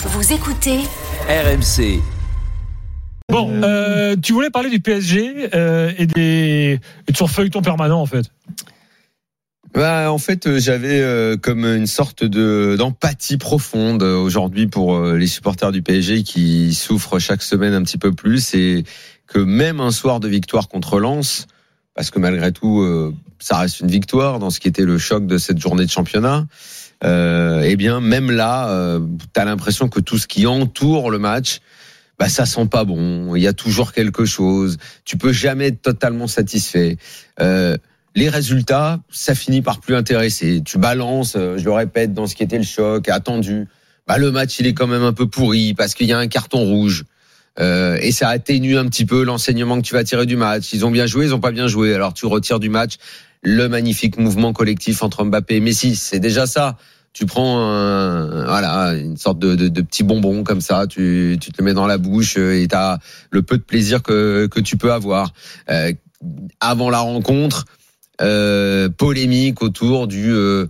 Vous écoutez RMC. Bon, euh, tu voulais parler du PSG euh, et, des, et de son feuilleton permanent en fait. Bah, en fait, euh, j'avais euh, comme une sorte de d'empathie profonde aujourd'hui pour euh, les supporters du PSG qui souffrent chaque semaine un petit peu plus et que même un soir de victoire contre Lens, parce que malgré tout, euh, ça reste une victoire dans ce qui était le choc de cette journée de championnat. Euh, eh bien, même là, euh, t'as l'impression que tout ce qui entoure le match, bah ça sent pas bon. Il y a toujours quelque chose. Tu peux jamais être totalement satisfait. Euh, les résultats, ça finit par plus intéresser. Tu balances, euh, je le répète, dans ce qui était le choc, attendu. Bah, le match, il est quand même un peu pourri parce qu'il y a un carton rouge. Euh, et ça atténue un petit peu l'enseignement que tu vas tirer du match. Ils ont bien joué, ils ont pas bien joué. Alors tu retires du match le magnifique mouvement collectif entre Mbappé et Messi. C'est déjà ça. Tu prends un, voilà une sorte de, de, de, petit bonbon comme ça, tu, tu te le mets dans la bouche et tu as le peu de plaisir que, que tu peux avoir. Euh, avant la rencontre, euh, polémique autour du euh,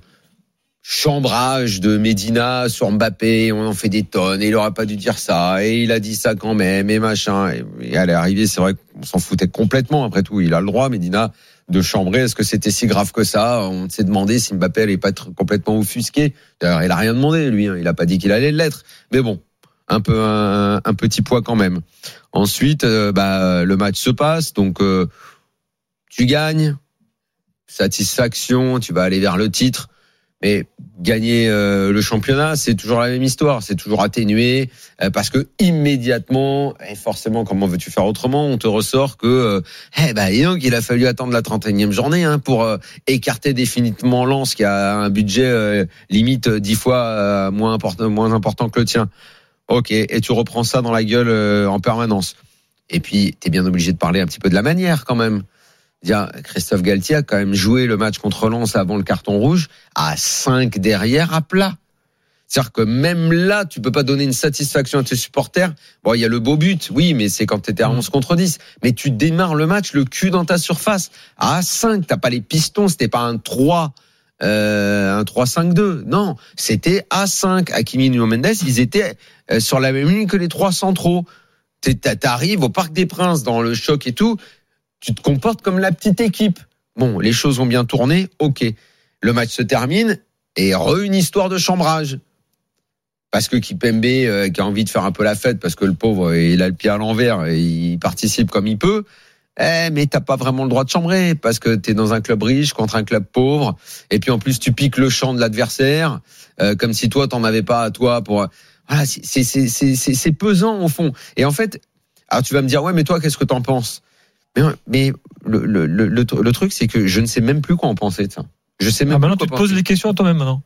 chambrage de Medina sur Mbappé, on en fait des tonnes, et il aurait pas dû dire ça, et il a dit ça quand même, et machin. Et, à l'arrivée, c'est vrai qu'on s'en foutait complètement, après tout, il a le droit, Medina, de chambrer. Est-ce que c'était si grave que ça On s'est demandé si Mbappé allait pas être complètement offusqué. D'ailleurs, il a rien demandé, lui, hein. il a pas dit qu'il allait l'être. Mais bon, un peu un, un, petit poids quand même. Ensuite, euh, bah, le match se passe, donc euh, tu gagnes, satisfaction, tu vas aller vers le titre. Mais gagner euh, le championnat, c'est toujours la même histoire, c'est toujours atténué euh, parce que immédiatement, et forcément, comment veux-tu faire autrement? On te ressort que, euh, eh ben, donc, il a fallu attendre la 31e journée hein, pour euh, écarter définitivement Lens qui a un budget euh, limite dix fois euh, moins important, moins important que le tien. Ok, et tu reprends ça dans la gueule en permanence. Et puis, tu es bien obligé de parler un petit peu de la manière quand même dire Christophe Galtier a quand même joué le match contre Lens avant le carton rouge à 5 derrière à plat. C'est-à-dire que même là, tu peux pas donner une satisfaction à tes supporters. Bon, il y a le beau but, oui, mais c'est quand tu étais à 11 contre 10. Mais tu démarres le match le cul dans ta surface à 5. T'as pas les pistons, c'était pas un 3. Euh, un 3-5-2. Non, c'était A5. Hakimi et Mendes, ils étaient euh, sur la même ligne que les trois centraux. T'arrives au Parc des Princes dans le choc et tout tu te comportes comme la petite équipe. Bon, les choses ont bien tourné, ok. Le match se termine et re une histoire de chambrage. Parce que Kipembe, euh, qui a envie de faire un peu la fête, parce que le pauvre, il a le pied à l'envers, et il participe comme il peut. Eh, mais t'as pas vraiment le droit de chambrer, parce que t'es dans un club riche contre un club pauvre, et puis en plus tu piques le champ de l'adversaire, euh, comme si toi t'en avais pas à toi pour. Voilà, c'est pesant au fond. Et en fait, alors tu vas me dire ouais, mais toi qu'est-ce que t'en penses? Mais, mais le, le, le, le, truc, c'est que je ne sais même plus quoi en penser de ça. Je sais même ah, maintenant, tu te poses les questions à toi-même maintenant.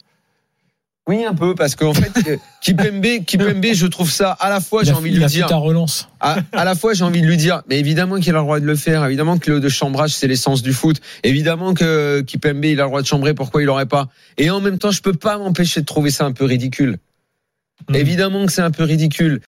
Oui, un peu, parce qu'en fait, Kipembe, Kipembe, je trouve ça à la fois, j'ai envie de lui dire. ta relance. À, à, la fois, j'ai envie de lui dire, mais évidemment qu'il a le droit de le faire. Évidemment que le de chambrage, c'est l'essence du foot. Évidemment que Kipembe, il a le droit de chambrer. Pourquoi il l'aurait pas? Et en même temps, je peux pas m'empêcher de trouver ça un peu ridicule. Mmh. Évidemment que c'est un peu ridicule.